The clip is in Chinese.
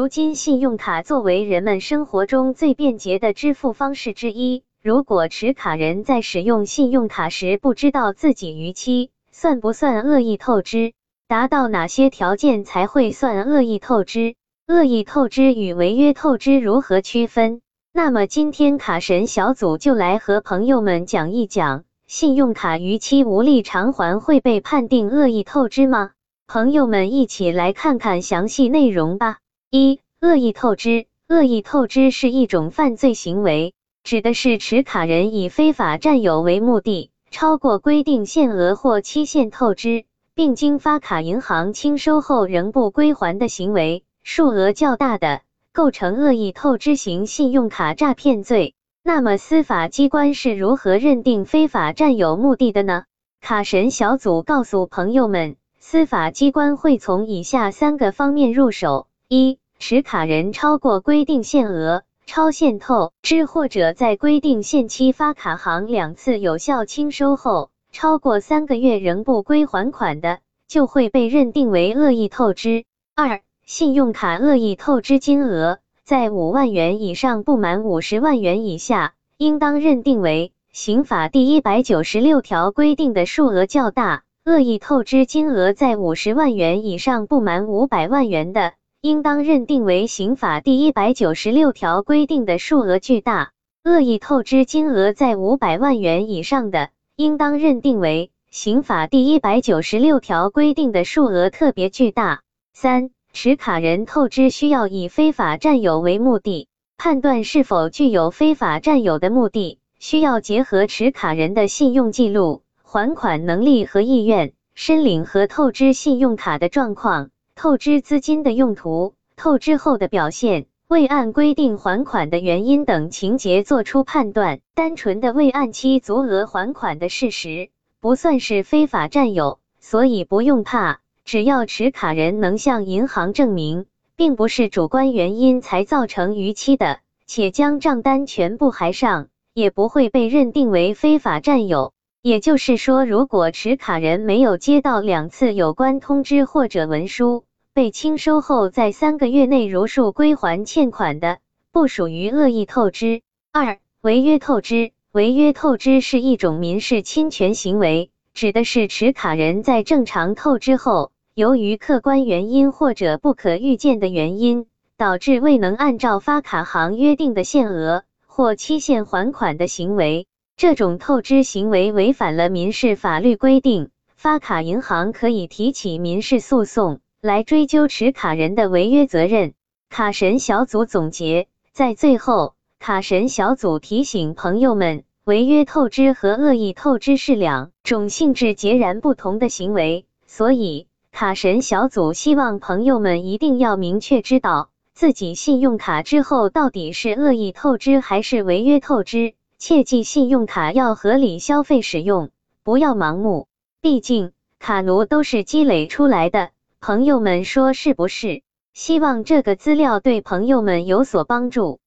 如今，信用卡作为人们生活中最便捷的支付方式之一。如果持卡人在使用信用卡时不知道自己逾期，算不算恶意透支？达到哪些条件才会算恶意透支？恶意透支与违约透支如何区分？那么，今天卡神小组就来和朋友们讲一讲，信用卡逾期无力偿还会被判定恶意透支吗？朋友们一起来看看详细内容吧。一、恶意透支。恶意透支是一种犯罪行为，指的是持卡人以非法占有为目的，超过规定限额或期限透支，并经发卡银行清收后仍不归还的行为，数额较大的，构成恶意透支型信用卡诈骗罪。那么，司法机关是如何认定非法占有目的的呢？卡神小组告诉朋友们，司法机关会从以下三个方面入手：一、持卡人超过规定限额、超限透支，或者在规定限期发卡行两次有效清收后，超过三个月仍不归还款的，就会被认定为恶意透支。二、信用卡恶意透支金额在五万元以上不满五十万元以下，应当认定为刑法第一百九十六条规定的数额较大；恶意透支金额在五十万元以上不满五百万元的。应当认定为刑法第一百九十六条规定的数额巨大，恶意透支金额在五百万元以上的，应当认定为刑法第一百九十六条规定的数额特别巨大。三、持卡人透支需要以非法占有为目的，判断是否具有非法占有的目的，需要结合持卡人的信用记录、还款能力和意愿、申领和透支信用卡的状况。透支资金的用途、透支后的表现、未按规定还款的原因等情节作出判断。单纯的未按期足额还款的事实，不算是非法占有，所以不用怕。只要持卡人能向银行证明，并不是主观原因才造成逾期的，且将账单全部还上，也不会被认定为非法占有。也就是说，如果持卡人没有接到两次有关通知或者文书，被清收后，在三个月内如数归还欠款的，不属于恶意透支。二、违约透支。违约透支是一种民事侵权行为，指的是持卡人在正常透支后，由于客观原因或者不可预见的原因，导致未能按照发卡行约定的限额或期限还款的行为。这种透支行为违反了民事法律规定，发卡银行可以提起民事诉讼。来追究持卡人的违约责任。卡神小组总结在最后，卡神小组提醒朋友们，违约透支和恶意透支是两种性质截然不同的行为，所以卡神小组希望朋友们一定要明确知道自己信用卡之后到底是恶意透支还是违约透支。切记，信用卡要合理消费使用，不要盲目。毕竟，卡奴都是积累出来的。朋友们说是不是？希望这个资料对朋友们有所帮助。